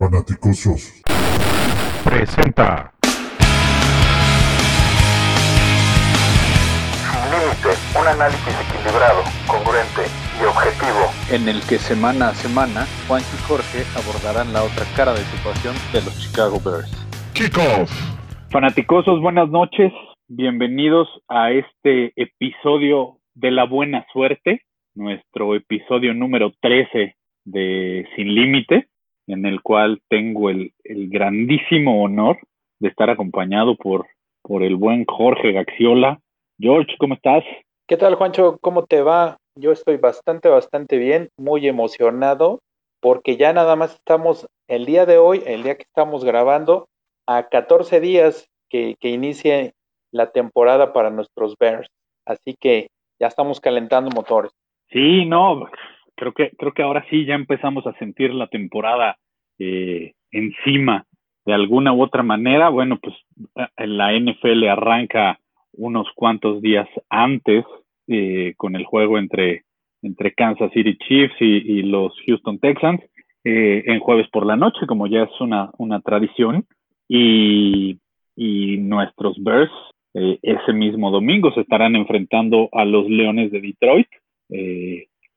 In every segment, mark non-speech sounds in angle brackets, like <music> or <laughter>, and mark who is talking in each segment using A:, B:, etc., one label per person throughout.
A: Fanaticosos.
B: Presenta.
C: Sin límite, un análisis equilibrado, congruente y objetivo.
D: en el que semana a semana Juan y Jorge abordarán la otra cara de situación de los Chicago Bears.
B: Kickoff.
D: Fanaticosos, buenas noches. Bienvenidos a este episodio de la buena suerte, nuestro episodio número 13 de Sin Límite, en el cual tengo el, el grandísimo honor de estar acompañado por, por el buen Jorge Gaxiola. George, ¿cómo estás?
E: ¿Qué tal, Juancho? ¿Cómo te va? Yo estoy bastante, bastante bien, muy emocionado, porque ya nada más estamos el día de hoy, el día que estamos grabando, a 14 días que, que inicie la temporada para nuestros Bears. Así que ya estamos calentando motores.
D: Sí, no, creo que, creo que ahora sí ya empezamos a sentir la temporada eh, encima de alguna u otra manera. Bueno, pues eh, la NFL arranca unos cuantos días antes eh, con el juego entre, entre Kansas City Chiefs y, los Houston Texans eh, en jueves por la noche, como ya es una, una tradición. Y, y nuestros Bears eh, ese mismo domingo se estarán enfrentando a los Leones de Detroit,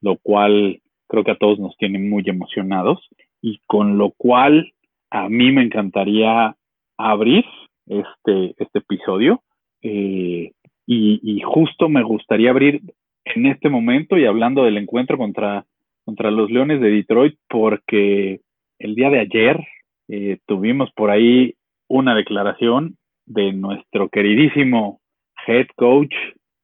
D: lo cual creo que a todos nos tiene muy emocionados y con lo cual a mí me encantaría abrir este, este episodio eh, y, justo me gustaría abrir en este momento y hablando del encuentro contra, contra los Leones de Detroit porque el día de ayer eh, tuvimos por ahí una declaración de nuestro queridísimo head coach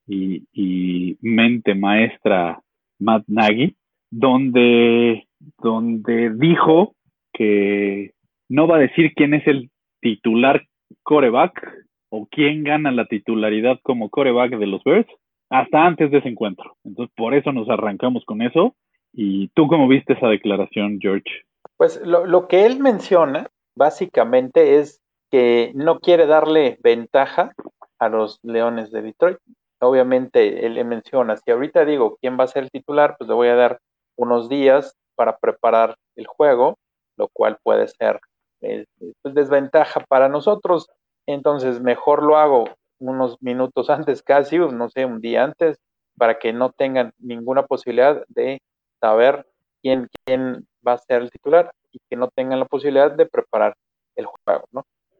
D: y, y, mente maestra Matt Nagy, donde, donde dijo que no va a decir quién es el titular coreback o quién gana la titularidad como coreback de los Bears hasta antes de ese encuentro. Entonces, por eso nos arrancamos con eso. ¿Y tú cómo viste esa declaración, George?
E: Pues lo, lo que él menciona básicamente es que no quiere darle ventaja a los Leones de Detroit. Obviamente él le menciona, si ahorita digo quién va a ser el titular, pues le voy a dar unos días para preparar el juego, lo cual puede ser eh, pues desventaja para nosotros. Entonces mejor lo hago unos minutos <laughs> antes, casi, no sé, un día antes, para que no tengan ninguna posibilidad de saber quién, quién va a ser el titular y que no tengan la posibilidad de preparar el juego.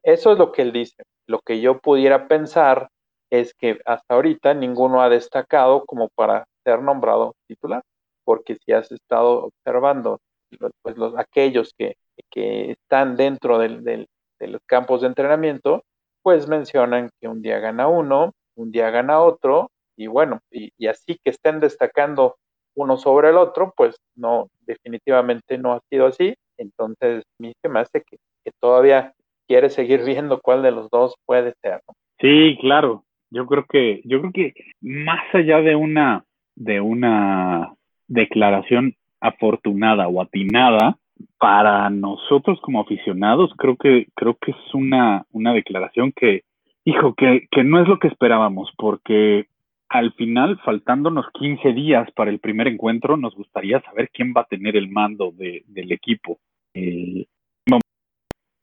E: Eso es lo que él dice. Lo que yo pudiera pensar es que hasta ahorita ninguno ha destacado como para ser nombrado titular, porque si has estado observando pues los, aquellos que, que están dentro del, del, de los campos de entrenamiento, pues mencionan que un día gana uno, un día gana otro, y bueno, y, así que estén destacando uno sobre el otro, pues no, definitivamente no ha sido así. Entonces, a mí se me que, que todavía quiere seguir viendo cuál de los dos puede ser.
D: Sí, claro. Yo creo que, yo creo que más allá de una, de una declaración afortunada o atinada, para nosotros como aficionados, creo que, creo que es una, una declaración que, hijo, que, que no es lo que esperábamos, porque al final, faltándonos 15 días para el primer encuentro, nos gustaría saber quién va a tener el mando de, del equipo. Eh,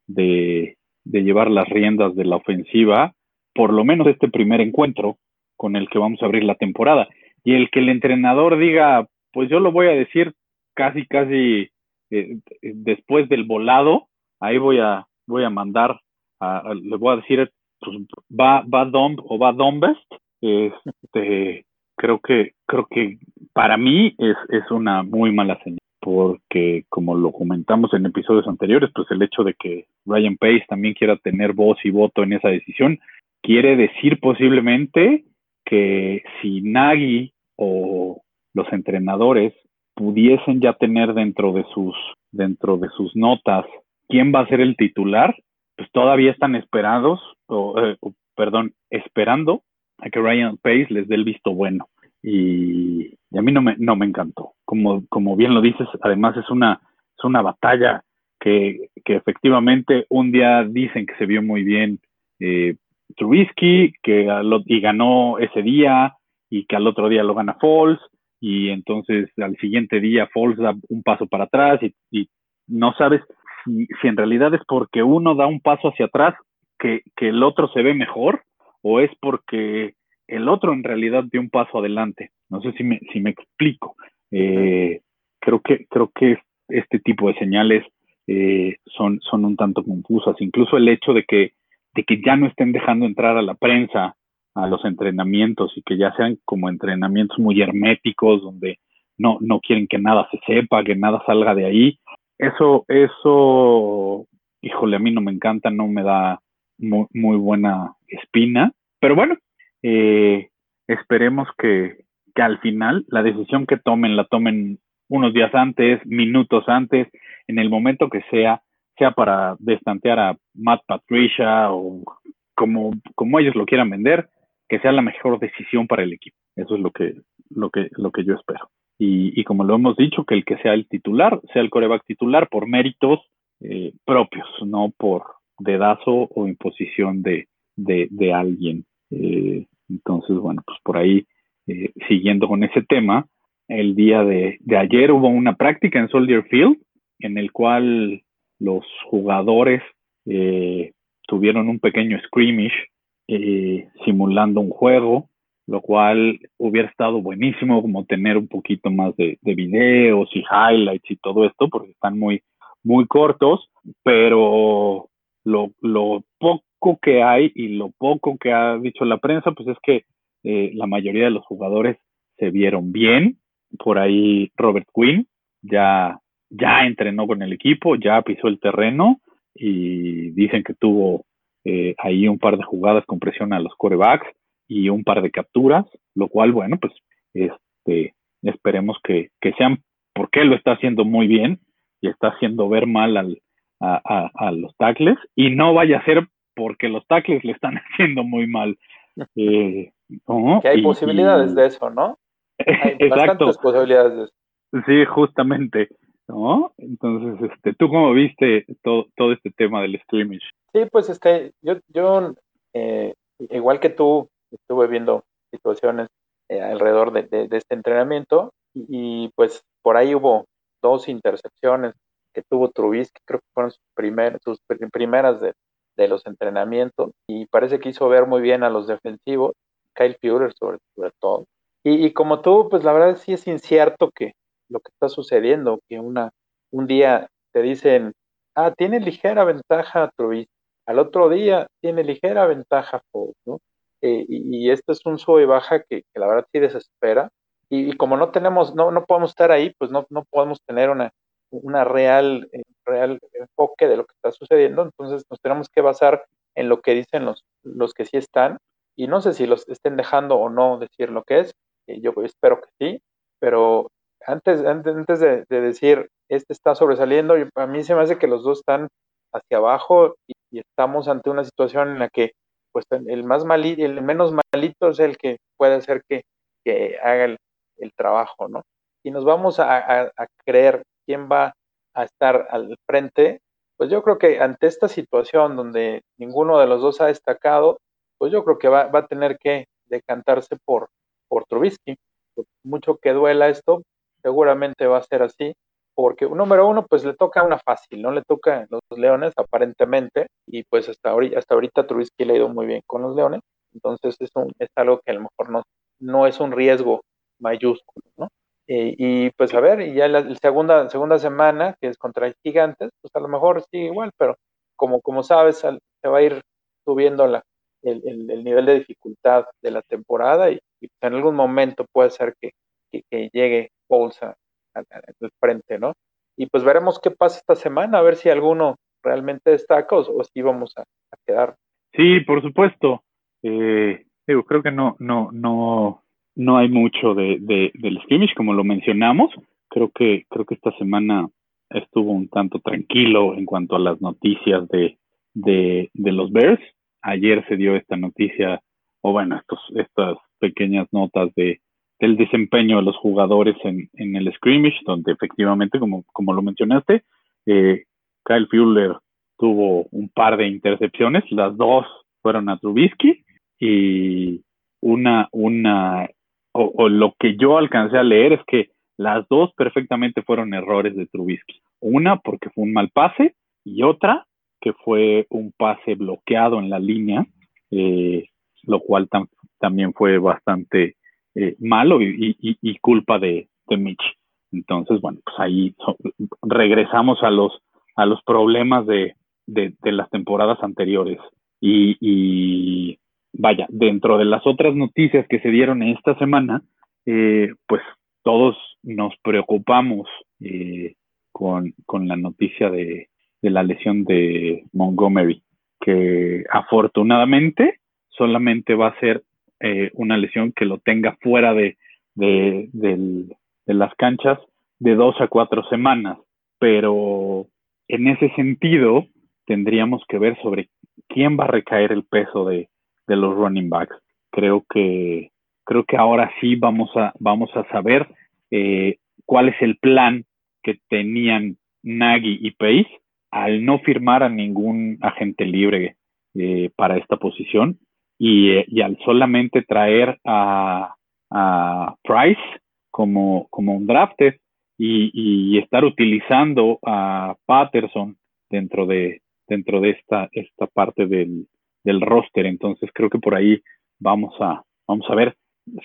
D: de, de llevar las riendas de la ofensiva, por lo menos este primer encuentro con el que vamos a abrir la temporada. Y el que el entrenador diga, pues yo lo voy a decir casi, casi eh, después del volado, ahí voy a, voy a mandar, a, le voy a decir, pues va, va Dom o va Dombest. Este, creo que, creo que para mí es, es una muy mala señal porque como lo comentamos en episodios anteriores, pues el hecho de que Ryan Pace también quiera tener voz y voto en esa decisión, quiere decir posiblemente que si Nagy o los entrenadores pudiesen ya tener dentro de sus dentro de sus notas quién va a ser el titular, pues todavía están esperados o, eh, perdón, esperando a que Ryan Pace les dé el visto bueno y, a mí no me, no me encantó. Como, como bien lo dices, además es una, es una batalla que, que efectivamente un día dicen que se vio muy bien eh, Trubisky, que y ganó ese día, y que al otro día lo gana Falls, y entonces al siguiente día Falls da un paso para atrás y, no sabes si, si en realidad es porque uno da un paso hacia atrás que, que el otro se ve mejor o es porque el otro en realidad dio un paso adelante. No sé si me, si me explico. Eh, creo que creo que este tipo de señales eh, son, son un tanto confusas. Incluso el hecho de que, de que ya no estén dejando entrar a la prensa a los entrenamientos y que ya sean como entrenamientos muy herméticos, donde no, no quieren que nada se sepa, que nada salga de ahí. Eso, eso, híjole, a mí no me encanta, no me da muy, buena espina. Pero bueno, eh, esperemos que, que al final la decisión que tomen la tomen unos días antes, minutos antes, en el momento que sea, sea para destantear a Matt Patricia o como, como ellos lo quieran vender, que sea la mejor decisión para el equipo. Eso es lo que, lo que, lo que yo espero. Y, y como lo hemos dicho, que el que sea el titular, sea el coreback titular por méritos eh, propios, no por dedazo o imposición de, de, de alguien. Eh, entonces, bueno, pues por ahí, eh, siguiendo con ese tema, el día de, de, ayer hubo una práctica en Soldier Field en el cual los jugadores eh, tuvieron un pequeño scrimmage eh, simulando un juego, lo cual hubiera estado buenísimo como tener un poquito más de, de, videos y highlights y todo esto, porque están muy, muy cortos, pero lo, lo poco que hay y lo poco que ha dicho la prensa, pues es que eh, la mayoría de los jugadores se vieron bien, por ahí Robert Quinn ya, ya entrenó con el equipo, ya pisó el terreno y dicen que tuvo eh, ahí un par de jugadas con presión a los corebacks y un par de capturas, lo cual, bueno, pues este, esperemos que, que sean porque él lo está haciendo muy bien y está haciendo ver mal al, a, a, a, los tackles y no vaya a ser porque los tackles le están <laughs> haciendo muy mal.
E: Eh, ¿no? <laughs> Que hay y, posibilidades y, de eso, ¿no? Hay <laughs>
D: Exacto.
E: posibilidades de eso.
D: Sí, justamente, ¿no? Entonces, este, ¿tú cómo viste todo, todo este tema del scrimmage?
E: Sí, pues este, yo, yo eh, igual que tú, estuve viendo situaciones eh, alrededor de, de, este entrenamiento y, y, pues por ahí hubo dos intercepciones que tuvo Trubisky, creo que fueron sus, primer, sus primeras de, de, los entrenamientos y parece que hizo ver muy bien a los defensivos, Kyle Fuller sobre, sobre todo. Y, y, como tú, pues la verdad sí es incierto que lo que está sucediendo, que una, un día te dicen, ah, tiene ligera ventaja Trubisky, al otro día tiene ligera ventaja Fox, ¿no? Eh, y, y, es un sube y baja que, que la verdad sí desespera. Y, y, como no tenemos, no, no podemos estar ahí, pues no, no podemos tener una, una real, eh, real enfoque de lo que está sucediendo. Entonces nos tenemos que basar en lo que dicen los, los que sí están. Y no sé si los estén dejando o no decir lo que es, yo espero que sí, pero antes, antes de, de, decir, este está sobresaliendo, a mí se me hace que los dos están hacia abajo y, estamos ante una situación en la que pues el más malito, el menos malito es el que puede hacer que, que haga el, trabajo, ¿no? Y nos vamos a, a, a, creer quién va a estar al frente, pues yo creo que ante esta situación donde ninguno de los dos ha destacado, pues yo creo que va, va a tener que decantarse por, por Trubisky. Mucho que duela esto, seguramente va a ser así, porque número uno, pues le toca una fácil, no le toca los Leones aparentemente, y pues hasta ahorita, hasta ahorita Trubisky le ha ido muy bien con los Leones, entonces es, un, es algo que a lo mejor no, no es un riesgo mayúsculo, ¿no? Eh, y pues a ver, y ya la, la, segunda, segunda semana, que es contra Gigantes, pues a lo mejor sí igual, pero como, como sabes, se va a ir subiendo la, el, el, el, nivel de dificultad de la temporada y, y en algún momento puede ser que, que llegue Bolsa al, frente, ¿no? Y pues veremos qué pasa esta semana, a ver si alguno realmente destaca o, si vamos a, a, quedar.
D: Sí, por supuesto. Eh, digo, creo que no, no, no, no hay mucho de, de, del scrimmage, como lo mencionamos. Creo que, creo que esta semana estuvo un tanto tranquilo en cuanto a las noticias de, de, de los Bears ayer se dio esta noticia, o bueno, estos, estas pequeñas notas de, del desempeño de los jugadores en, en el scrimmage, donde efectivamente, como, como lo mencionaste, eh, Kyle Fuller tuvo un par de intercepciones, las dos fueron a Trubisky y una, una, o, o, lo que yo alcancé a leer es que las dos perfectamente fueron errores de Trubisky. Una porque fue un mal pase y otra que fue un pase bloqueado en la línea, eh, lo cual también fue bastante eh, malo y, culpa de, Mitch. Entonces, bueno, pues ahí regresamos a los, a los problemas de, las temporadas anteriores. Y, vaya, dentro de las otras noticias que se dieron esta semana, eh, pues todos nos preocupamos con, con, la noticia de, de la lesión de Montgomery, que afortunadamente solamente va a ser eh, una lesión que lo tenga fuera de, de, las canchas de dos a cuatro semanas, pero en ese sentido tendríamos que ver sobre quién va a recaer el peso de, los running backs. Creo que creo que ahora sí vamos a vamos a saber eh, cuál es el plan que tenían Nagy y Pace al no firmar a ningún agente libre eh, para esta posición y, al solamente traer a, Price como, como un drafted y, estar utilizando a Patterson dentro de, dentro de esta, esta parte del, del roster. Entonces creo que por ahí vamos a, vamos a ver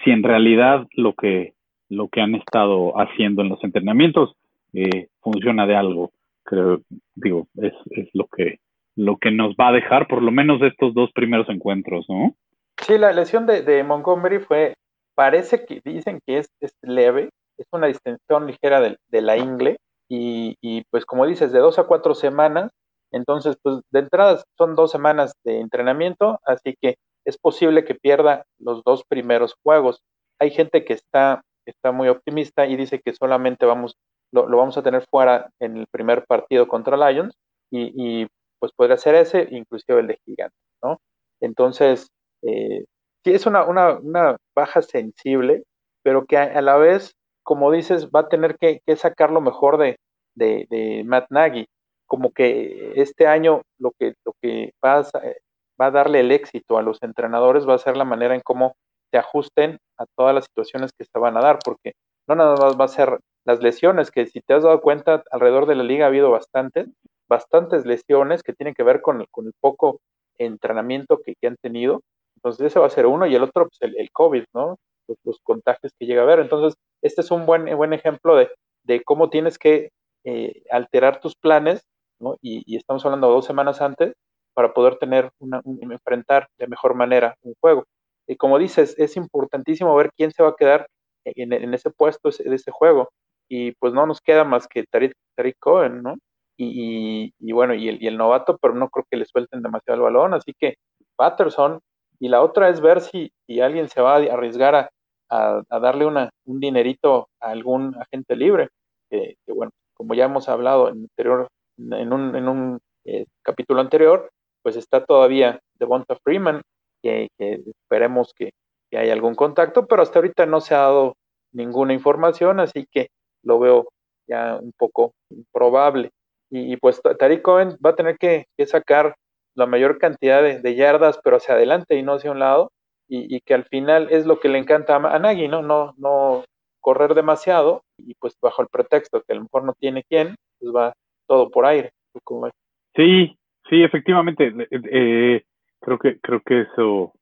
D: si en realidad lo que, lo que han estado haciendo en los entrenamientos eh, funciona de algo creo, digo, es, es lo que lo que nos va a dejar por lo menos de estos dos primeros encuentros, ¿no?
E: Sí, la lesión de, Montgomery fue, parece que dicen que es, leve, es una distensión ligera de, la ingle y, y, pues como dices, de dos a cuatro semanas, entonces pues de entrada son dos semanas de entrenamiento, así que es posible que pierda los dos primeros juegos. Hay gente que está, está muy optimista y dice que solamente vamos lo, vamos a tener fuera en el primer partido contra Lions y, pues podría ser ese, inclusive el de Gigante, ¿no? Entonces, eh, sí es una, una, baja sensible, pero que a, la vez, como dices, va a tener que, sacar lo mejor de, de, Matt Nagy. Como que este año lo que, lo que va, a, va a darle el éxito a los entrenadores va a ser la manera en cómo se ajusten a todas las situaciones que se van a dar, porque no nada más va a ser las lesiones, que si te has dado cuenta, alrededor de la liga ha habido bastantes, bastantes lesiones que tienen que ver con, el poco entrenamiento que, han tenido. Entonces, ese va a ser uno, y el otro, pues el, COVID, ¿no? Los, contagios que llega a haber. Entonces, este es un buen, buen ejemplo de, de cómo tienes que eh, alterar tus planes, ¿no? Y, estamos hablando dos semanas antes para poder tener una, enfrentar de mejor manera un juego. Y como dices, es importantísimo ver quién se va a quedar en, ese puesto de ese juego y pues no nos queda más que Tariq, Cohen, ¿no? Y, bueno, y el, y el, novato, pero no creo que le suelten demasiado el balón, así que Patterson, y la otra es ver si, si alguien se va a arriesgar a, darle una, un dinerito a algún agente libre, que, bueno, como ya hemos hablado en, anterior, en un, en un eh, capítulo anterior, pues está todavía Devonta Freeman, que, que esperemos que, que haya algún contacto, pero hasta ahorita no se ha dado ninguna información, así que lo veo ya un poco improbable. Y, pues Tariq Cohen va a tener que, sacar la mayor cantidad de, yardas, pero hacia adelante y no hacia un lado, y, que al final es lo que le encanta a Nagy, ¿no? No, no correr demasiado, y pues bajo el pretexto que a lo mejor no tiene quién, pues va todo por aire.
D: Sí, sí, efectivamente. Eh, creo que creo que eso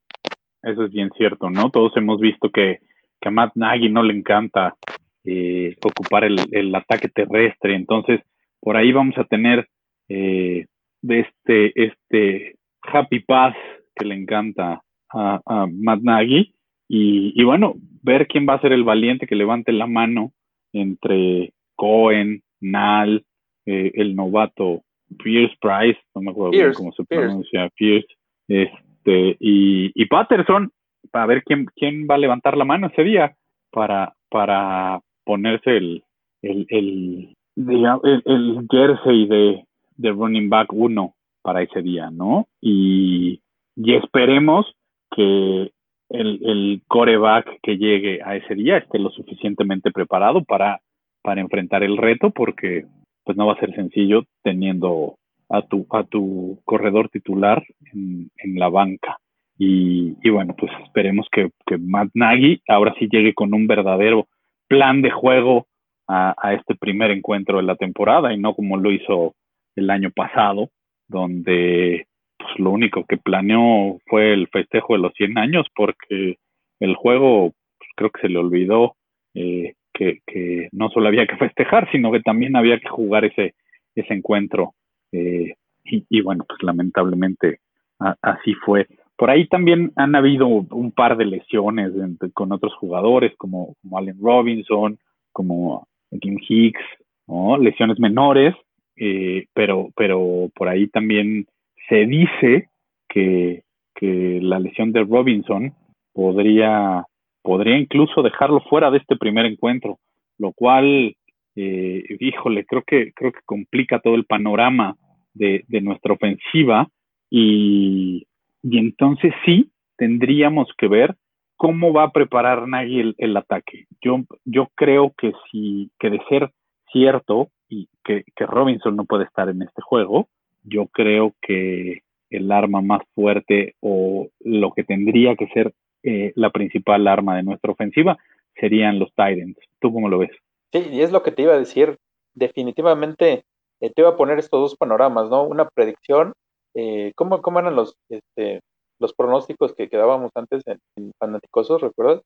D: eso es bien cierto, ¿no? Todos hemos visto que, que a Matt Nagy no le encanta eh, ocupar el, ataque terrestre. Entonces, por ahí vamos a tener eh, de este, este happy pass que le encanta a, a Matt Nagy. Y, bueno, ver quién va a ser el valiente que levante la mano entre Cohen, Nal, eh, el novato Pierce Price, no me acuerdo cómo se pronuncia, Pierce, este, y, y Patterson, para ver quién, quién va a levantar la mano ese día para, para ponerse el, el, el, el, jersey de, de, running back uno para ese día, ¿no? Y, y esperemos que el, el coreback que llegue a ese día esté lo suficientemente preparado para, para enfrentar el reto, porque pues no va a ser sencillo teniendo a tu, a tu corredor titular en, en la banca. Y, y, bueno, pues esperemos que, que Matt Nagy ahora sí llegue con un verdadero plan de juego a, este primer encuentro de la temporada y no como lo hizo el año pasado, donde pues, lo único que planeó fue el festejo de los 100 años, porque el juego pues, creo que se le olvidó eh, que, que, no solo había que festejar, sino que también había que jugar ese, ese encuentro. Eh, y, y, bueno, pues lamentablemente así fue. Por ahí también han habido un par de lesiones con otros jugadores, como, como Allen Robinson, como Kim Hicks, lesiones menores, eh, pero, pero por ahí también se dice que, que la lesión de Robinson podría, podría incluso dejarlo fuera de este primer encuentro, lo cual, eh, híjole, creo que, creo que complica todo el panorama de, de nuestra ofensiva y, y, entonces sí tendríamos que ver cómo va a preparar Nagy el, ataque. Yo, yo creo que si, que de ser cierto y que, que Robinson no puede estar en este juego, yo creo que el arma más fuerte o lo que tendría que ser eh, la principal arma de nuestra ofensiva serían los Titans. ¿Tú cómo lo ves?
E: Sí, y es lo que te iba a decir. Definitivamente eh, te iba a poner estos dos panoramas, ¿no? Una predicción. Eh, ¿cómo, ¿Cómo eran los, este, los pronósticos que quedábamos antes en, en Fanaticosos, recuerdas?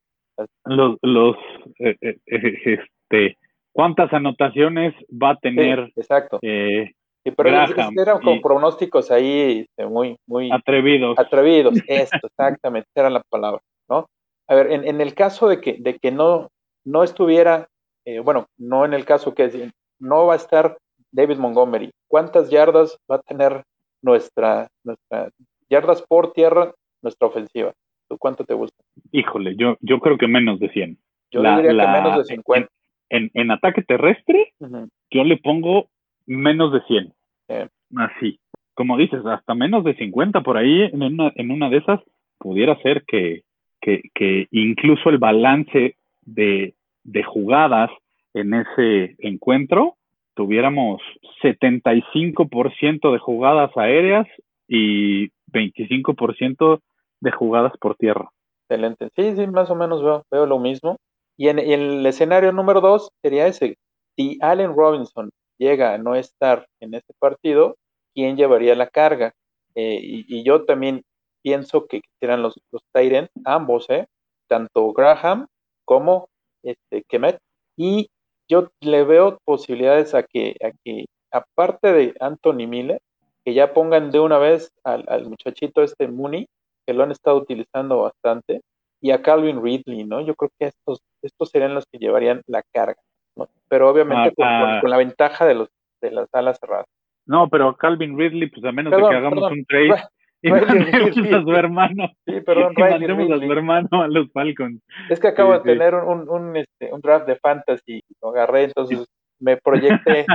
D: Los, los eh, eh, este, ¿cuántas anotaciones va a tener?
E: Sí, exacto.
D: Eh,
E: Sí, pero Graham, eran como y, pronósticos ahí este, muy, muy
D: atrevidos.
E: Atrevidos, <laughs> esto, exactamente, era la palabra, ¿no? A ver, en, en, el caso de que, de que no, no estuviera, eh, bueno, no en el caso que no va a estar David Montgomery, ¿cuántas yardas va a tener nuestra, nuestra yardas por tierra, nuestra ofensiva? ¿Tú cuánto te gusta?
D: Híjole, yo, yo creo que menos de 100.
E: Yo la, diría la, que menos de 50.
D: En, en, en ataque terrestre, uh -huh. yo le pongo menos de 100.
E: Eh.
D: Así. Como dices, hasta menos de 50 por ahí, en una, en una de esas, pudiera ser que, que, que incluso el balance de, de, jugadas en ese encuentro tuviéramos 75% de jugadas aéreas y 25% de jugadas por tierra.
E: Excelente. Sí, sí, más o menos veo, veo lo mismo. Y en, el escenario número dos sería ese. Si Allen Robinson llega a no estar en este partido, ¿quién llevaría la carga? Eh, y, yo también pienso que serán los, los Tyrants, ambos, ¿eh? tanto Graham como este, Kemet. Y yo le veo posibilidades a que, a que, aparte de Anthony Miller, que ya pongan de una vez al, al muchachito este Mooney, que lo han estado utilizando bastante, y a Calvin Ridley, ¿no? Yo creo que estos, estos serían los que llevarían la carga. ¿no? pero obviamente ah, con, ah, con, la ventaja de los de las alas cerradas.
D: No, pero Calvin Ridley, pues a menos perdón, de que hagamos perdón. un trade y mandemos <laughs> a su hermano.
E: Sí, perdón,
D: y mandemos a su hermano a los Falcons.
E: Es que acabo sí, de tener un, un, este, un, draft de fantasy, lo agarré, entonces me proyecté.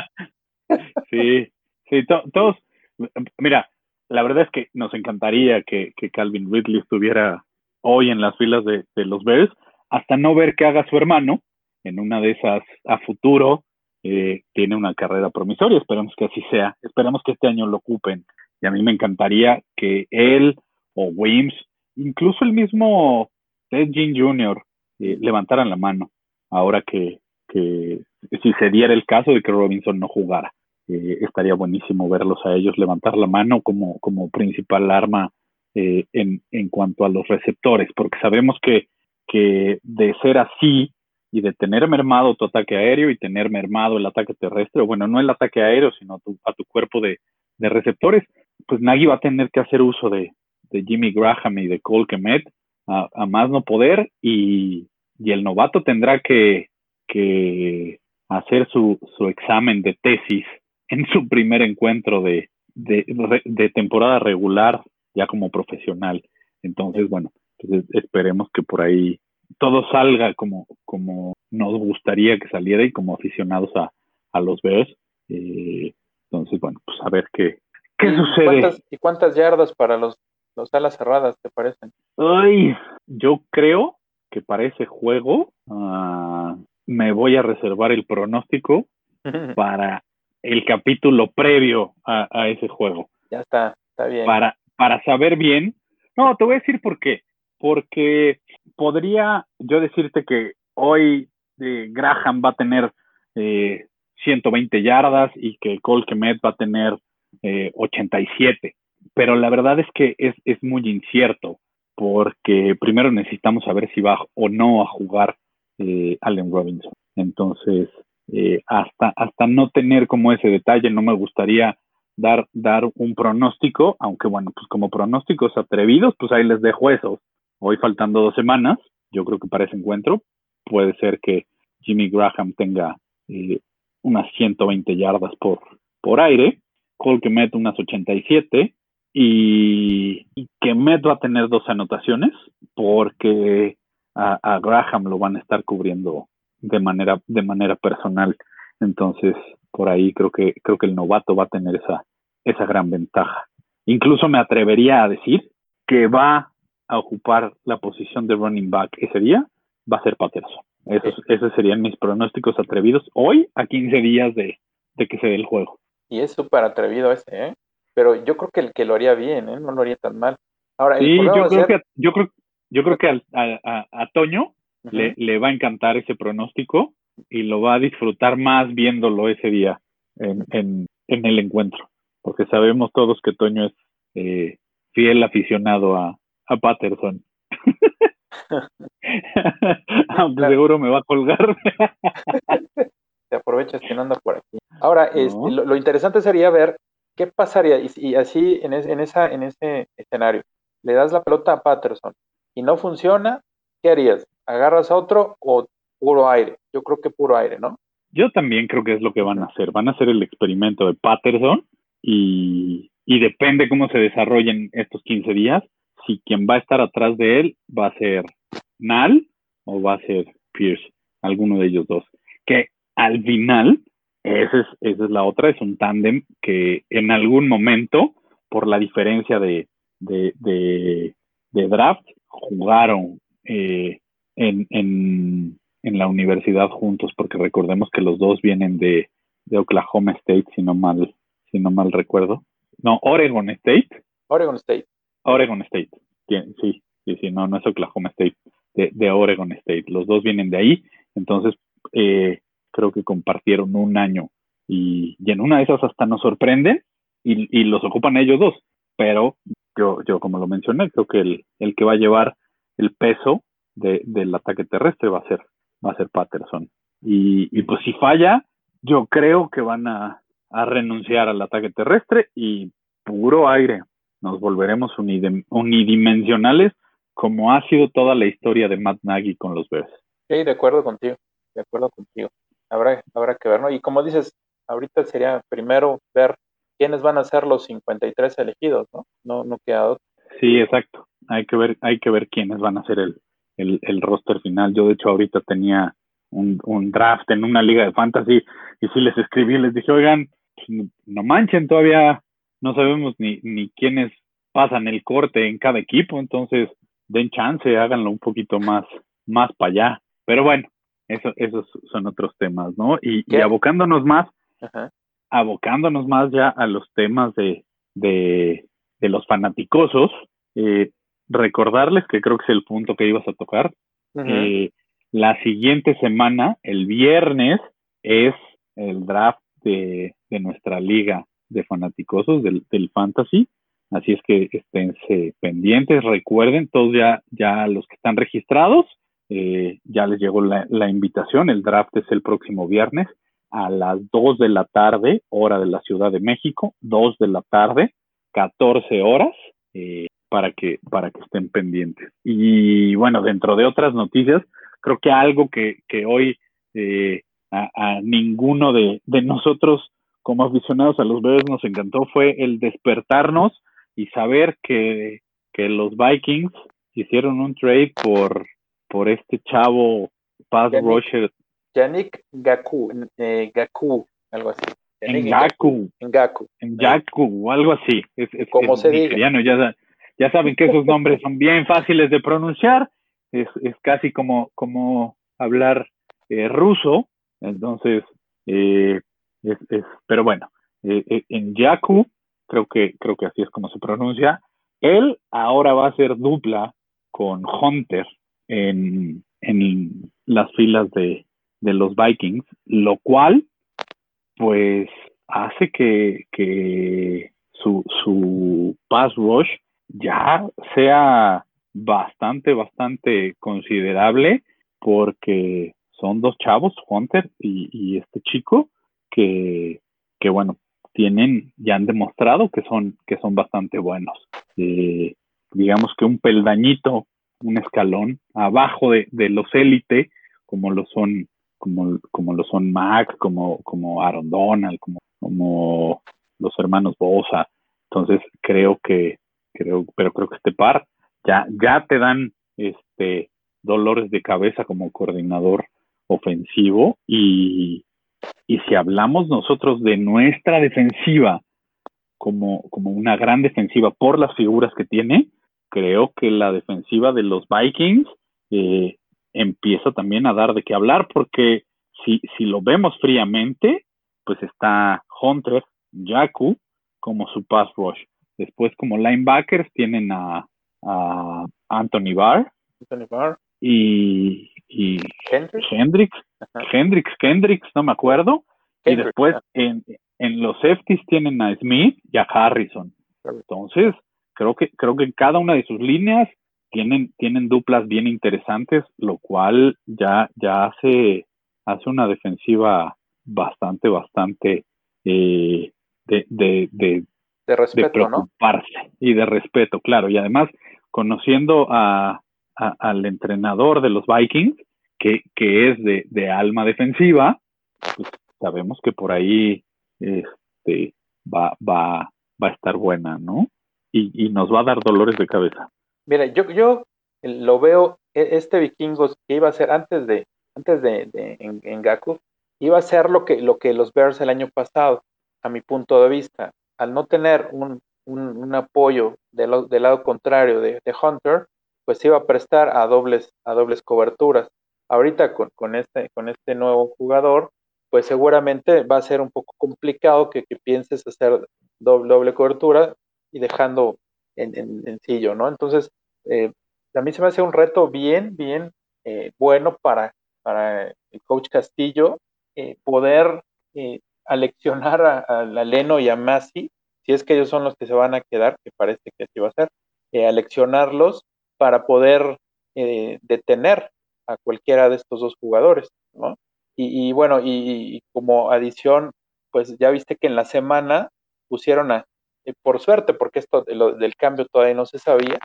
E: <laughs>
D: sí, sí, to, todos, mira, la verdad es que nos encantaría que, que Calvin Ridley estuviera hoy en las filas de, de los Bears, hasta no ver qué haga su hermano, en una de esas a futuro eh, tiene una carrera promisoria. Esperamos que así sea. Esperamos que este año lo ocupen. Y a mí me encantaría que él o Wims, incluso el mismo Ted Jean Jr., eh, levantaran la mano ahora que, que, si se diera el caso de que Robinson no jugara. Eh, estaría buenísimo verlos a ellos levantar la mano como, como principal arma eh, en, en cuanto a los receptores, porque sabemos que, que de ser así, y de tener mermado tu ataque aéreo y tener mermado el ataque terrestre, bueno, no el ataque aéreo, sino tu, a tu cuerpo de, de, receptores, pues Nagy va a tener que hacer uso de, de Jimmy Graham y de Cole Kemet a, a más no poder y, y, el novato tendrá que, que hacer su, su, examen de tesis en su primer encuentro de, de, de temporada regular ya como profesional. Entonces, bueno, pues esperemos que por ahí todo salga como, como nos gustaría que saliera y como aficionados a, a los Bears. Eh, entonces, bueno, pues a ver qué, qué
E: ¿Y
D: sucede.
E: ¿cuántas, ¿Y cuántas yardas para los, los alas cerradas te parecen?
D: Ay, yo creo que para ese juego uh, me voy a reservar el pronóstico <laughs> para el capítulo previo a, a, ese juego.
E: Ya está, está bien.
D: Para, para saber bien. No, te voy a decir por qué. Porque podría yo decirte que hoy eh, Graham va a tener eh, 120 yardas y que Cole Kemet va a tener 87. Pero la verdad es que es, es muy incierto porque primero necesitamos saber si va o no a jugar eh, Allen Robinson. Entonces, eh, hasta, hasta no tener como ese detalle, no me gustaría dar, dar un pronóstico, aunque bueno, pues como pronósticos atrevidos, pues ahí les dejo esos. Hoy faltando dos semanas, yo creo que para ese encuentro puede ser que Jimmy Graham tenga eh, unas 120 yardas por, por aire, Cole que mete unas 87 y, y que Met va a tener dos anotaciones porque a, Graham lo van a estar cubriendo de manera, de manera personal. Entonces, por ahí creo que, creo que el novato va a tener esa, esa gran ventaja. Incluso me atrevería a decir que va a ocupar la posición de running back ese día, va a ser Patterson. Esos, esos serían mis pronósticos atrevidos hoy a 15 días de, de que se dé el juego.
E: Y es súper atrevido ese, ¿eh? Pero yo creo que el que lo haría bien, ¿eh? No lo haría tan mal. Ahora,
D: sí, yo creo, que, yo creo, yo creo que a, a, a Toño. Le, le, va a encantar ese pronóstico y lo va a disfrutar más viéndolo ese día en, en, en el encuentro, porque sabemos todos que Toño es eh, fiel aficionado a, a Patterson. Aunque <laughs> claro. seguro me va a colgar. <laughs>
E: Te aprovechas que no anda por aquí. Ahora, no. este, lo, lo, interesante sería ver qué pasaría y, y así en, es, en, esa, en ese escenario. Le das la pelota a Patterson y no funciona, ¿qué harías? ¿Agarras a otro o puro aire? Yo creo que puro aire, ¿no?
D: Yo también creo que es lo que van a hacer. Van a hacer el experimento de Patterson y, depende cómo se desarrollen estos 15 días. Si quien va a estar atrás de él va a ser Nal o va a ser Pierce, alguno de ellos dos. Que al final, esa es, esa es la otra, es un tándem que en algún momento, por la diferencia de, de, de, de draft, jugaron eh, en, en, en, la universidad juntos, porque recordemos que los dos vienen de, de Oklahoma State, si no mal, si no mal recuerdo. No, Oregon State.
E: Oregon State.
D: Oregon State. Sí, sí, sí, no, no es Oklahoma State, de, de Oregon State. Los dos vienen de ahí, entonces eh, creo que compartieron un año y, y, en una de esas hasta nos sorprenden y, y los ocupan ellos dos, pero yo, yo como lo mencioné, creo que el, el que va a llevar el peso de, del ataque terrestre va a ser, va a ser Patterson. Y, y pues si falla, yo creo que van a, a renunciar al ataque terrestre y puro aire. Nos volveremos unidimensionales como ha sido toda la historia de Matt Nagy con los Bears.
E: Sí, de acuerdo contigo, de acuerdo contigo. Habrá, habrá que ver, ¿no? Y como dices, ahorita sería primero ver quiénes van a ser los 53 elegidos, ¿no? No, no queda otro.
D: Sí, exacto. Hay que ver, hay que ver quiénes van a ser el, el, el roster final. Yo de hecho ahorita tenía un, un, draft en una liga de fantasy y sí les escribí, les dije, oigan, no manchen, todavía no sabemos ni, ni quiénes pasan el corte en cada equipo, entonces den chance, háganlo un poquito más, más para allá. Pero bueno, eso, esos son otros temas, ¿no? Y, y abocándonos más, Ajá. abocándonos más ya a los temas de, de, de los fanaticosos, eh, recordarles que creo que es el punto que ibas a tocar. Uh -huh. eh, la siguiente semana, el viernes, es el draft de, de nuestra liga de fanaticosos del, del, fantasy. Así es que esténse pendientes, recuerden, todos ya, ya los que están registrados, eh, ya les llegó la, la, invitación, el draft es el próximo viernes a las 2 de la tarde, hora de la Ciudad de México, 2 de la tarde, 14 horas, eh, para, que, para que estén pendientes. Y bueno, dentro de otras noticias, creo que algo que, que hoy eh, a, a, ninguno de, de, nosotros como aficionados a los Bears nos encantó fue el despertarnos y saber que, que los Vikings hicieron un trade por, por este chavo pass
E: Yannick. Yannick Gaku, eh, Gaku, algo así.
D: En Gaku.
E: En Gaku.
D: En Gaku, o algo así. Es, es,
E: Como
D: es
E: se diga.
D: Ya, ya saben que esos nombres son bien fáciles de pronunciar. Es, es casi como, como hablar eh, ruso. Entonces, eh, es, es, pero bueno, eh, en Yaku, creo que, creo que así es como se pronuncia, él ahora va a ser dupla con Hunter en, en las filas de, de los Vikings, lo cual, pues, hace que, que su, su pass rush ya sea bastante, bastante considerable porque son dos chavos, Hunter y, este chico, que, que bueno, tienen, ya han demostrado que son, que son bastante buenos. Eh, digamos que un peldañito, un escalón abajo de, de los élite, como lo son, como, como lo son Mac, como, como Aaron Donald, como, como los hermanos Bosa. Entonces creo que, creo, pero creo que este par ya, ya te dan este dolores de cabeza como coordinador ofensivo y, y si hablamos nosotros de nuestra defensiva como, como una gran defensiva por las figuras que tiene, creo que la defensiva de los Vikings eh, empieza también a dar de qué hablar porque si, si lo vemos fríamente, pues está Hunter, Jaku como su pass rush. Después como linebackers tienen a, a Anthony Barr,
E: Anthony Barr.
D: y, y
E: Hendricks.
D: Hendricks,
E: Ajá.
D: Hendricks, Hendricks, no me acuerdo. y después en, en los safeties tienen a Smith y a Harrison. Entonces, creo que, creo que en cada una de sus líneas tienen, tienen duplas bien interesantes, lo cual ya, ya hace, hace una defensiva bastante, bastante eh, de, de, de,
E: de
D: de
E: respeto, ¿no?
D: preocuparse y de respeto, claro. Y además, conociendo a, a- al entrenador de los Vikings, que, que es de, de alma defensiva, pues sabemos que por ahí este, va, va, va a estar buena, ¿no? Y, y nos va a dar dolores de cabeza.
E: Mira, yo, yo lo veo, e- este vikingos que iba a ser antes de, antes de, de en, en Gaku, iba a ser lo que, lo que los Bears el año pasado, a mi punto de vista. Al no tener un, un, apoyo del, del lado contrario de, Hunter, pues iba a prestar a dobles, a dobles coberturas. Ahorita con, con, este, con este nuevo jugador, pues seguramente va a ser un poco complicado que, pienses hacer doble, doble cobertura y dejando en, en, sencillo, ¿no? Entonces, eh, a mí se me hace un reto bien, bien eh, bueno para, para el coach Castillo eh, poder eh, aleccionar a, a, Leno y a Masi, si es que ellos son los que se van a quedar, que parece que así va a ser, eh, aleccionarlos para poder eh, detener a cualquiera de estos dos jugadores, ¿no? Y, bueno, y, como adición, pues ya viste que en la semana pusieron a, eh, por suerte, porque esto de lo, del cambio todavía no se sabía,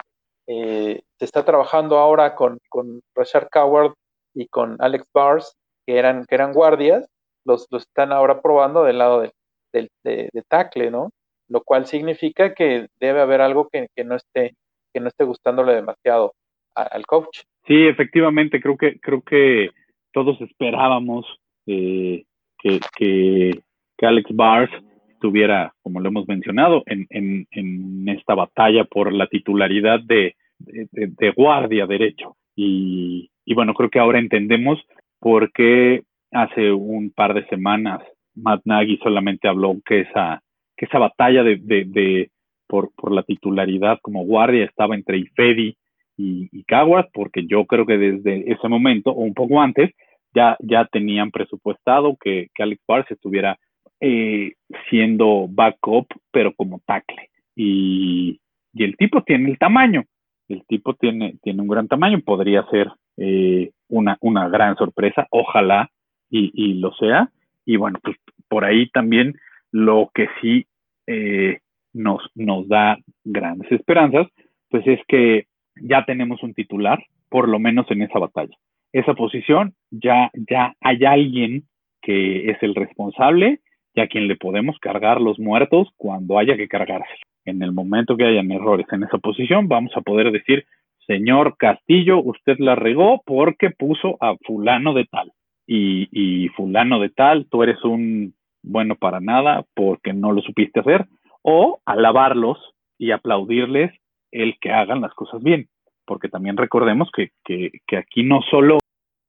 E: eh, se está trabajando ahora con, con Rashard Coward y con Alex Bars, que eran, que eran guardias, los, están ahora probando del lado de, de, de, de, ¿no? Lo cual significa que debe haber algo que, que no esté que no esté gustándole demasiado al coach.
D: Sí, efectivamente, creo que creo que todos esperábamos eh, que, que, que, Alex Bars estuviera, como lo hemos mencionado, en, en, en esta batalla por la titularidad de, de, de guardia derecho. Y, y, bueno, creo que ahora entendemos por qué hace un par de semanas Matt Nagy solamente habló que esa, que esa batalla de, de por, por, la titularidad como guardia estaba entre Ifedi y, y Caguas, porque yo creo que desde ese momento, o un poco antes, ya, ya tenían presupuestado que, que Alex Bars estuviera eh, siendo backup, pero como tackle. Y, y, el tipo tiene el tamaño, el tipo tiene, tiene un gran tamaño, podría ser eh, una, una gran sorpresa, ojalá y, y, lo sea. Y bueno, pues por ahí también lo que sí eh, nos, nos da grandes esperanzas, pues es que ya tenemos un titular, por lo menos en esa batalla. Esa posición ya, ya hay alguien que es el responsable y a quien le podemos cargar los muertos cuando haya que cargarse. En el momento que hayan errores en esa posición, vamos a poder decir, señor Castillo, usted la regó porque puso a fulano de tal. Y, y fulano de tal, tú eres un bueno para nada porque no lo supiste hacer, o alabarlos y aplaudirles el que hagan las cosas bien, porque también recordemos que, que, que aquí no solo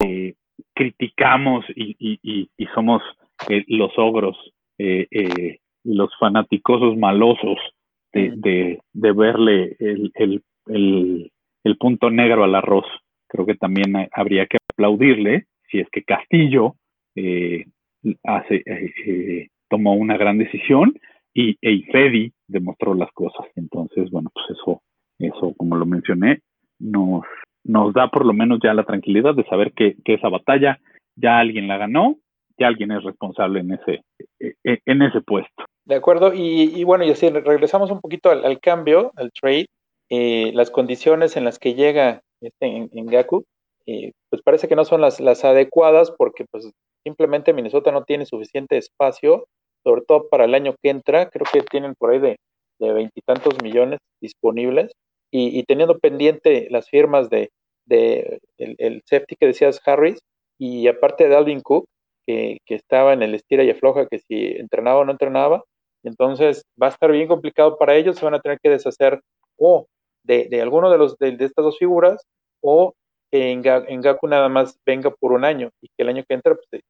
D: eh, criticamos y, y, y somos eh, los ogros, eh, los fanaticosos malosos de, de, de verle el, el, el, el, punto negro al arroz. Creo que también habría que aplaudirle si es que Castillo hace, tomó una gran decisión y Eifedi demostró las cosas. Entonces, bueno, pues eso, eso, como lo mencioné, nos, nos da por lo menos ya la tranquilidad de saber que, que esa batalla ya alguien la ganó, ya alguien es responsable en ese, e, e, en ese puesto.
E: De acuerdo, y, bueno, y así regresamos un poquito al, cambio, al trade, eh, las condiciones en las que llega este en, Gaku, eh, pues parece que no son las, las adecuadas porque pues simplemente Minnesota no tiene suficiente espacio, sobre todo para el año que entra, creo que tienen por ahí de veintitantos millones disponibles, y, teniendo pendiente las firmas de, de el, el, safety que decías Harris, y aparte de Alvin Cook, que, que estaba en el estira y afloja, que si entrenaba o no entrenaba, entonces va a estar bien complicado para ellos, se van a tener que deshacer o de, de alguno de, los, de, estas dos figuras o que en, Gaku nada más venga por un año y que el año que entra pues,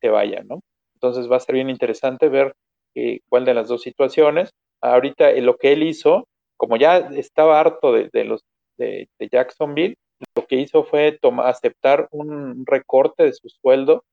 E: se, vaya, ¿no? Entonces va a ser bien interesante ver eh, cuál de las dos situaciones. Ahorita eh, lo que él hizo, como ya estaba harto de, los de, Jacksonville, lo que hizo fue aceptar un recorte de su sueldo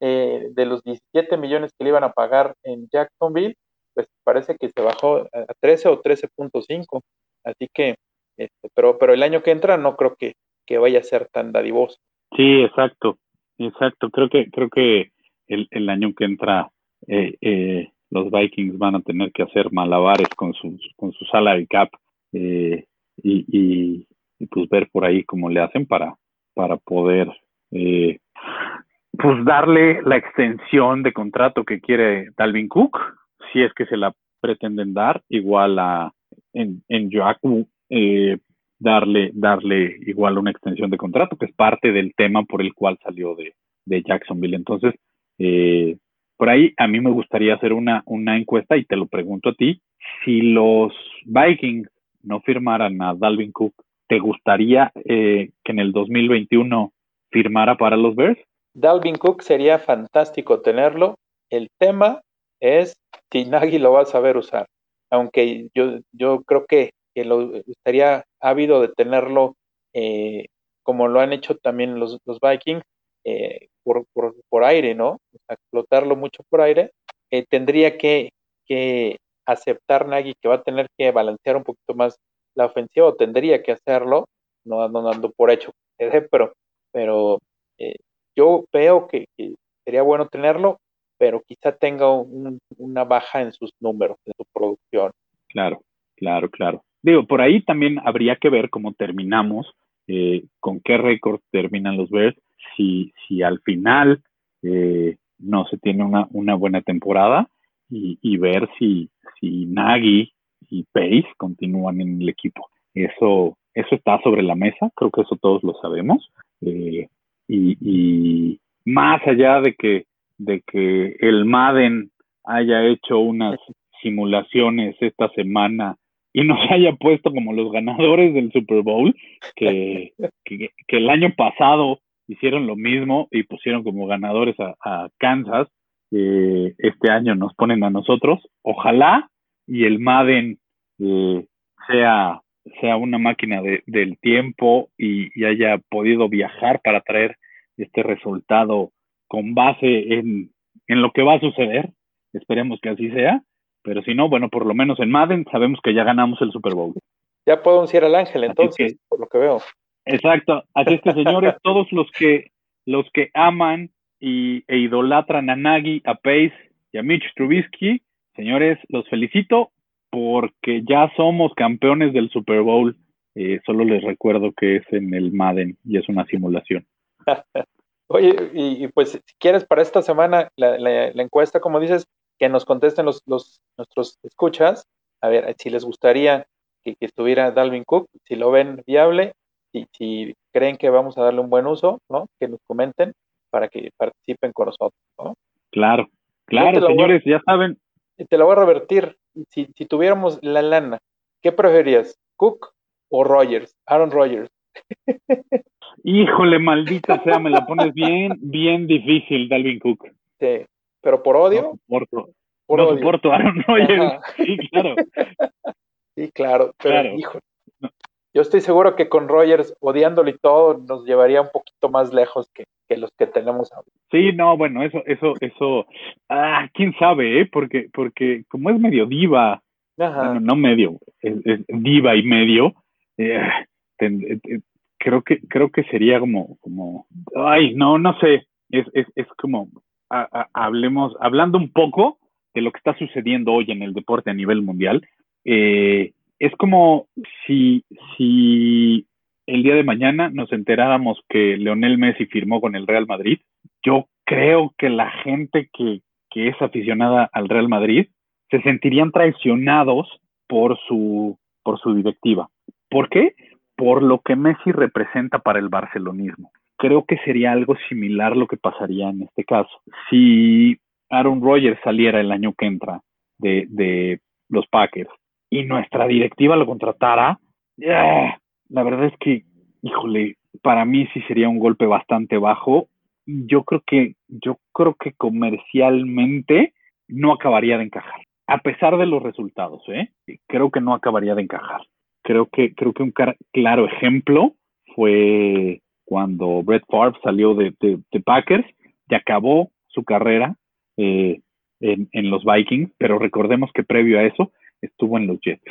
E: eh, de los 17 millones que le iban a pagar en Jacksonville pues parece que se bajó a 13 o 13.5. Así que, este, pero, pero el año que entra no creo que, que vaya a ser tan dadivoso.
D: Sí, exacto, exacto. Creo que, creo que el, el año que entra eh, eh, los Vikings van a tener que hacer malabares con su, con su salary cap eh, y, y, pues ver por ahí cómo le hacen para, para poder pues darle la extensión de contrato que quiere Dalvin Cook si es que se la pretenden dar, igual a en, en Joaquín, eh, darle, darle igual una extensión de contrato, que es parte del tema por el cual salió de, de Jacksonville. Entonces, eh, por ahí a mí me gustaría hacer una, una encuesta y te lo pregunto a ti. Si los Vikings no firmaran a Dalvin Cook, ¿te gustaría eh, que en el 2021 firmara para los Bears?
E: Dalvin Cook sería fantástico tenerlo. El tema es si Nagy lo va a saber usar. Aunque yo, yo creo que, lo, estaría ávido de tenerlo eh, como lo han hecho también los, los Vikings eh, por, por, por, aire, ¿no? explotarlo mucho por aire. Eh, tendría que, que aceptar Nagy que va a tener que balancear un poquito más la ofensiva, o tendría que hacerlo, no, no por hecho, pero, pero yo veo que, que, sería bueno tenerlo pero quizá tenga una baja en sus números, en su producción.
D: Claro, claro, claro. Digo, por ahí también habría que ver cómo terminamos, eh, con qué récord terminan los Bears, si, si al final eh, no se tiene una, una buena temporada y, y ver si, si Nagy y Pace continúan en el equipo. Eso, eso está sobre la mesa, creo que eso todos lo sabemos. Eh, y, y más allá de que de que el Madden haya hecho unas simulaciones esta semana y nos haya puesto como los ganadores del Super Bowl, que, que, el año pasado hicieron lo mismo y pusieron como ganadores a, Kansas, eh, este año nos ponen a nosotros, ojalá y el Madden eh, sea, sea una máquina de, del tiempo y, y haya podido viajar para traer este resultado con base en, en lo que va a suceder. Esperemos que así sea. Pero si no, bueno, por lo menos en Madden sabemos que ya ganamos el Super Bowl.
E: Ya podemos ir al Ángel entonces, por lo que veo.
D: Exacto. Así es que, señores, <laughs> todos los que los que aman y, e idolatran a Nagy, a Pace y a Mitch Trubisky, señores, los felicito porque ya somos campeones del Super Bowl. Eh, solo les recuerdo que es en el Madden y es una simulación. <laughs>
E: Oye, y, pues si quieres para esta semana la, la, encuesta, como dices, que nos contesten los, los, nuestros escuchas, a ver si les gustaría que, estuviera Dalvin Cook, si lo ven viable, si, si creen que vamos a darle un buen uso, ¿no? Que nos comenten para que participen con nosotros, ¿no?
D: Claro, claro, señores, ya saben.
E: Te lo voy a revertir. Si, si tuviéramos la lana, ¿qué preferías? ¿Cook o Rogers? Aaron Rodgers. <laughs>
D: Híjole, maldita sea, me la pones bien, bien difícil, Dalvin Cook.
E: Sí, pero por odio.
D: No soporto, por no soporto Aaron Rodgers. Sí, claro.
E: Sí, claro, pero claro. yo estoy seguro que con Rogers odiándolo y todo nos llevaría un poquito más lejos que, los que tenemos ahora.
D: Sí, no, bueno, eso, eso, eso, ah, quién sabe, ¿eh? Porque, porque como es medio diva, no medio, es, diva y medio, eh, eh, eh, creo que, creo que sería como, como, ay, no, no sé, es, es, es como, hablemos, hablando un poco de lo que está sucediendo hoy en el deporte a nivel mundial, eh, es como si, si el día de mañana nos enteráramos que Leonel Messi firmó con el Real Madrid. Yo creo que la gente que, que es aficionada al Real Madrid se sentirían traicionados por su, por su directiva. ¿Por qué? Por lo que Messi representa para el barcelonismo. Creo que sería algo similar lo que pasaría en este caso. Si Aaron Rodgers saliera el año que entra de, de los Packers y nuestra directiva lo contratara, la verdad es que, híjole, para mí sí sería un golpe bastante bajo. Yo creo que, yo creo que comercialmente no acabaría de encajar. A pesar de los resultados, ¿eh? creo que no acabaría de encajar. Creo que, creo que un claro ejemplo fue cuando Brett Favre salió de, de, Packers y acabó su carrera eh, en, en, los Vikings, pero recordemos que previo a eso estuvo en los Jets.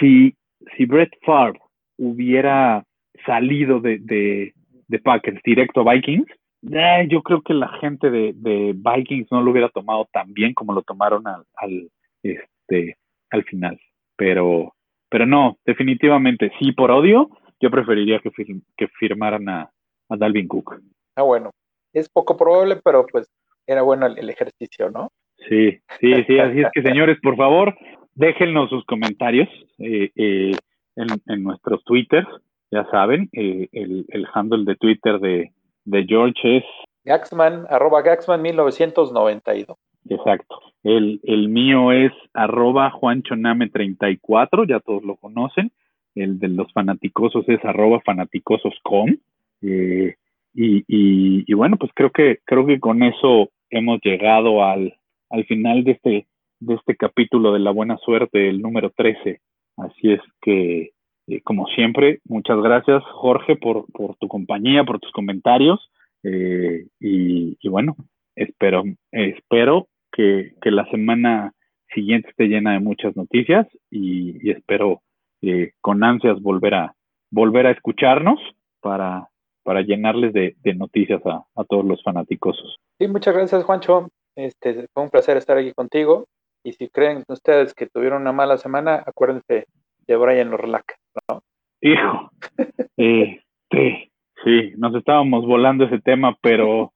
D: Si, si Brett Favre hubiera salido de, de, Packers directo a Vikings, eh, yo creo que la gente de, de, Vikings no lo hubiera tomado tan bien como lo tomaron al, al, este, al final. Pero, pero no, definitivamente, sí, por odio, yo preferiría que, que firmaran a, a Dalvin Cook.
E: Ah, bueno, es poco probable, pero pues era bueno el ejercicio, ¿no?
D: Sí, sí, sí, así es que señores, por favor, déjennos sus comentarios eh, eh, en, nuestros twitters, ya saben, eh, el, el, handle de Twitter de, de George es...
E: Gaxman, arroba Gaxman 1992.
D: Exacto. El, el mío es arroba juanchoname34, ya todos lo conocen. El de los fanaticosos es arroba fanaticososcom. y, y, y bueno, pues creo que, creo que con eso hemos llegado al, al final de este, de este capítulo de la buena suerte, el número 13. Así es que, eh, como siempre, muchas gracias, Jorge, por, por tu compañía, por tus comentarios. Eh, y, bueno, espero, espero que, que, la semana siguiente esté llena de muchas noticias y, espero eh, con ansias volver a, volver a escucharnos para, para llenarles de, de noticias a, a, todos los fanáticosos.
E: Sí, muchas gracias, Juancho. Este, fue un placer estar aquí contigo. Y si creen ustedes que tuvieron una mala semana, acuérdense de Brian Orlac, ¿no?
D: Hijo, <laughs> eh, sí, sí, nos estábamos volando ese tema, pero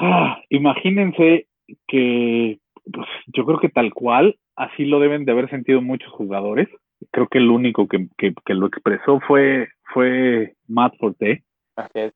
D: ah, imagínense que pues, yo creo que tal cual, así lo deben de haber sentido muchos jugadores. Creo que el único que, que, lo expresó fue, fue Matt Forte.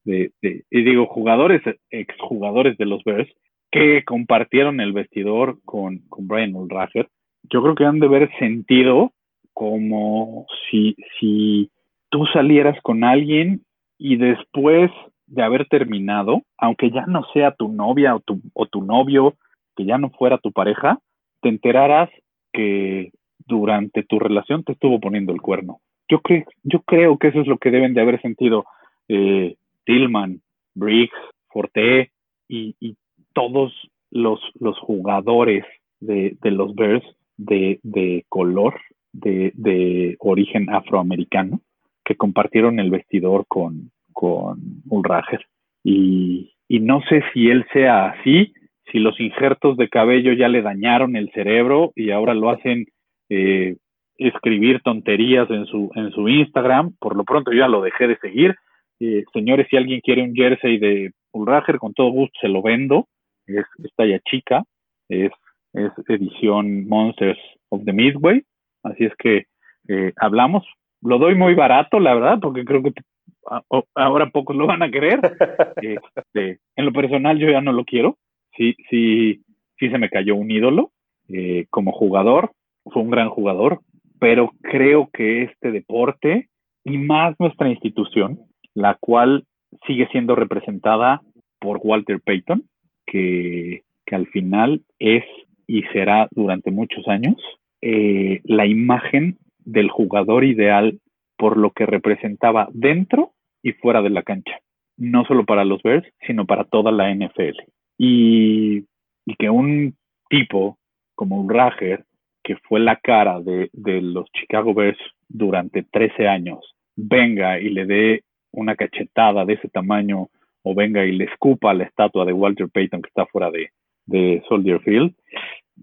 D: De, de, y digo, jugadores, exjugadores de los Bears, que compartieron el vestidor con, con Brian Ulracher, yo creo que han de haber sentido como si, si tú salieras con alguien y después de haber terminado, aunque ya no sea tu novia o tu, o tu novio, que ya no fuera tu pareja, te enteraras que durante tu relación te estuvo poniendo el cuerno. Yo, creo yo creo que eso es lo que deben de haber sentido eh, Tillman, Briggs, Forte y, y todos los, los jugadores de, de los Bears de, de color, de, de, origen afroamericano, que compartieron el vestidor con, con Ulrager. Y, y no sé si él sea así, si los injertos de cabello ya le dañaron el cerebro y ahora lo hacen eh, escribir tonterías en su, en su Instagram. Por lo pronto yo ya lo dejé de seguir. Eh, señores, si alguien quiere un jersey de Ulrager, con todo gusto se lo vendo es, talla chica, es, es edición Monsters of the Midway, así es que eh, hablamos, lo doy muy barato, la verdad, porque creo que ahora pocos lo van a querer. <laughs> Este, en lo personal yo ya no lo quiero, sí, sí, sí se me cayó un ídolo eh, como jugador, fue un gran jugador, pero creo que este deporte y más nuestra institución, la cual sigue siendo representada por Walter Payton, que, al final es y será durante muchos años eh, la imagen del jugador ideal por lo que representaba dentro y fuera de la cancha. No solo para los Bears, sino para toda la NFL. Y, que un tipo como Rager, que fue la cara de, de los Chicago Bears durante 13 años, venga y le dé una cachetada de ese tamaño o venga y le escupa la estatua de Walter Payton que está fuera de, de Soldier Field,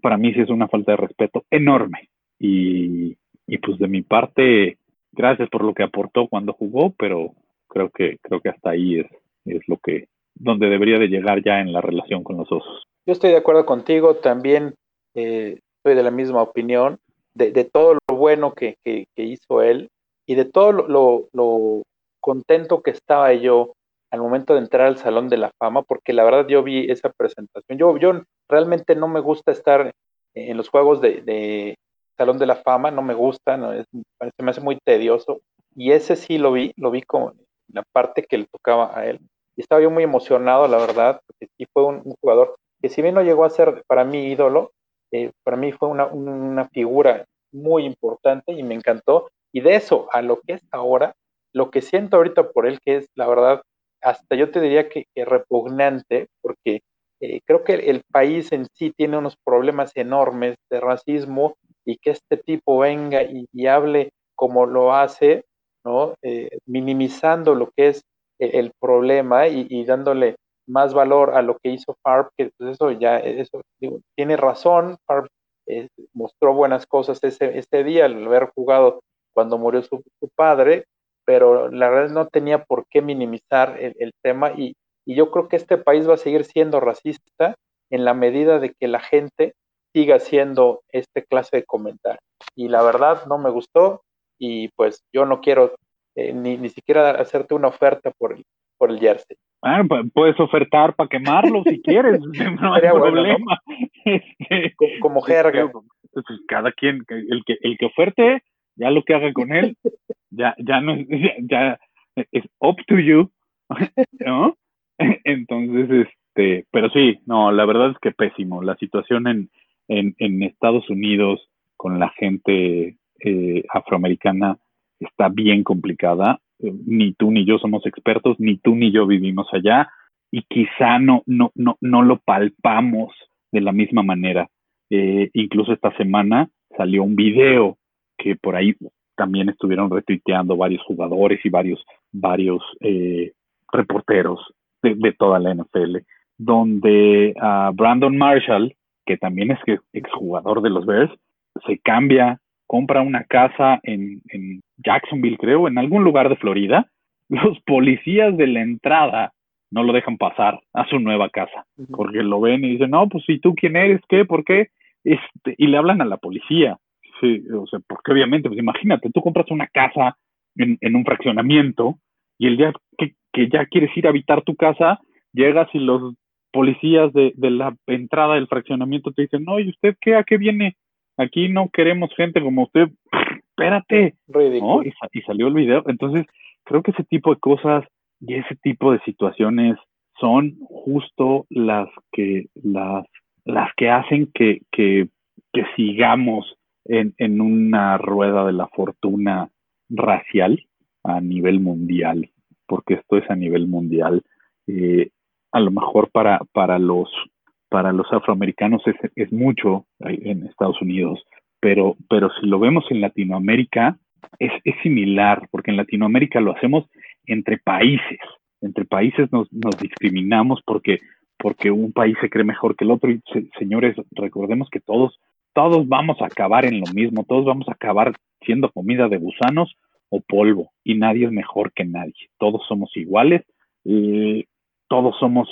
D: para mí sí es una falta de respeto enorme. Y, y pues de mi parte, gracias por lo que aportó cuando jugó, pero creo que, creo que hasta ahí es, es lo que, donde debería de llegar ya en la relación con los osos.
E: Yo estoy de acuerdo contigo, también eh, de la misma opinión, de, todo lo bueno que, que, hizo él y de todo lo, lo, contento que estaba yo al momento de entrar al Salón de la Fama, porque la verdad yo vi esa presentación. Yo, yo realmente no me gusta estar en los juegos de, de Salón de la Fama, no me gusta, no, es, se me hace muy tedioso. Y ese sí lo vi, lo vi como la parte que le tocaba a él. Y estaba yo muy emocionado, la verdad, porque sí fue un jugador que si bien no llegó a ser para mí ídolo, eh, para mí fue una, una figura muy importante y me encantó. Y de eso a lo que es ahora, lo que siento ahorita por él, que es la verdad hasta yo te diría que, repugnante, porque eh, creo que el, país en sí tiene unos problemas enormes de racismo y que este tipo venga y, hable como lo hace, ¿no? Eh, minimizando lo que es el, el problema y, dándole más valor a lo que hizo Farb, que pues eso ya, eso, tiene razón, Farb eh, mostró buenas cosas ese, ese día al haber jugado cuando murió su, su padre, pero la verdad no tenía por qué minimizar el, el tema y, y, yo creo que este país va a seguir siendo racista en la medida de que la gente siga haciendo este clase de comentarios. Y la verdad no me gustó y pues yo no quiero eh, ni, ni siquiera hacerte una oferta por el, por el jersey.
D: Ah, puedes ofertar para quemarlo si quieres, <laughs> no hay problema.
E: ¿no? <laughs> Este, como, como jerga.
D: Pues, cada quien, el que, el que oferte, ya lo que haga con él, <laughs> ya, ya no ya, ya es up to you, ¿no? Entonces, este, pero sí, no, la verdad es que pésimo. La situación en, en, en Estados Unidos con la gente eh, afroamericana está bien complicada. Ni tú ni yo somos expertos, ni tú ni yo vivimos allá y quizá no, no, no, no lo palpamos de la misma manera. Eh, incluso esta semana salió un video que por ahí también estuvieron retuiteando varios jugadores y varios, varios eh, reporteros de, toda la NFL, donde uh, Brandon Marshall, que también es exjugador de los Bears, se cambia, compra una casa en Jacksonville, creo, en algún lugar de Florida. <laughs> Los policías de la entrada no lo dejan pasar a su nueva casa, uh -huh. porque lo ven y dicen, no, pues ¿y tú quién eres? ¿Qué? ¿Por qué? Este, y le hablan a la policía. Sí, o sea, porque obviamente, pues imagínate, tú compras una casa en, en un fraccionamiento y el día que, que, ya quieres ir a habitar tu casa, llegas y los policías de, de la entrada del fraccionamiento te dicen, no, ¿y usted qué? ¿A qué viene? Aquí no queremos gente como usted. Espérate. ¿no? Y, y salió el video. Entonces, creo que ese tipo de cosas y ese tipo de situaciones son justo las que las las que hacen que, que, que sigamos en, en, una rueda de la fortuna racial a nivel mundial, porque esto es a nivel mundial. Eh, a lo mejor para, para, los, para los afroamericanos es, es mucho en Estados Unidos, pero, pero si lo vemos en Latinoamérica, es, es similar, porque en Latinoamérica lo hacemos entre países. Entre países nos, nos discriminamos porque, porque un país se cree mejor que el otro. Y se, señores, recordemos que todos, todos vamos a acabar en lo mismo, todos vamos a acabar siendo comida de gusanos o polvo, y nadie es mejor que nadie. Todos somos iguales, eh, todos somos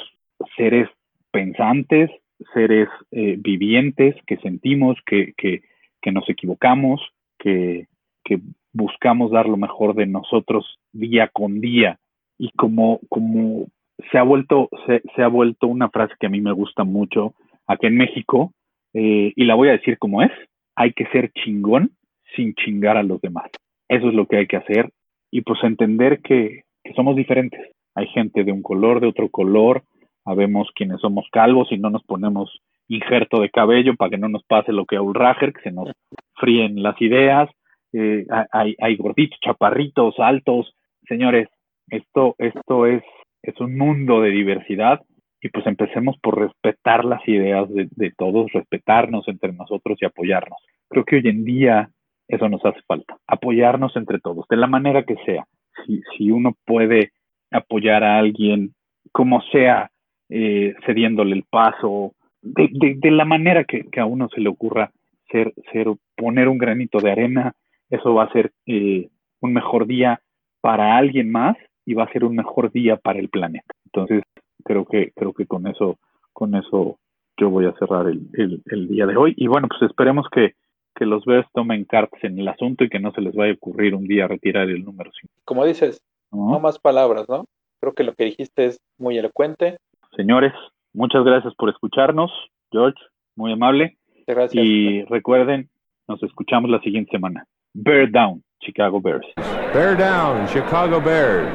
D: seres pensantes, seres eh, vivientes que sentimos, que, que, que nos equivocamos, que, que buscamos dar lo mejor de nosotros día con día y como, como se ha vuelto, se, se ha vuelto una frase que a mí me gusta mucho aquí en México, eh, y la voy a decir como es, hay que ser chingón sin chingar a los demás. Eso es lo que hay que hacer y pues entender que, que somos diferentes. Hay gente de un color, de otro color, sabemos quienes somos calvos y no nos ponemos injerto de cabello para que no nos pase lo que a Ulrager, que se nos fríen las ideas, eh, hay, gorditos, chaparritos, altos. Señores, esto, esto es, es un mundo de diversidad y pues empecemos por respetar las ideas de, de todos, respetarnos entre nosotros y apoyarnos. Creo que hoy en día eso nos hace falta, apoyarnos entre todos, de la manera que sea. Si, si uno puede apoyar a alguien, como sea, eh, cediéndole el paso, de, de, de la manera que, que, a uno se le ocurra ser, ser, poner un granito de arena, eso va a ser eh, un mejor día para alguien más y va a ser un mejor día para el planeta. Entonces, creo que, creo que con eso, con eso yo voy a cerrar el, el, el día de hoy. Y bueno, pues esperemos que, que los Bears tomen cartas en el asunto y que no se les vaya a ocurrir un día retirar el número 5.
E: Como dices, ¿no? no más palabras, ¿no? Creo que lo que dijiste es muy elocuente.
D: Señores, muchas gracias por escucharnos. George, muy amable.
E: Gracias.
D: Y recuerden, nos escuchamos la siguiente semana. Bear Down, Chicago Bears.
B: Bear Down, Chicago Bears.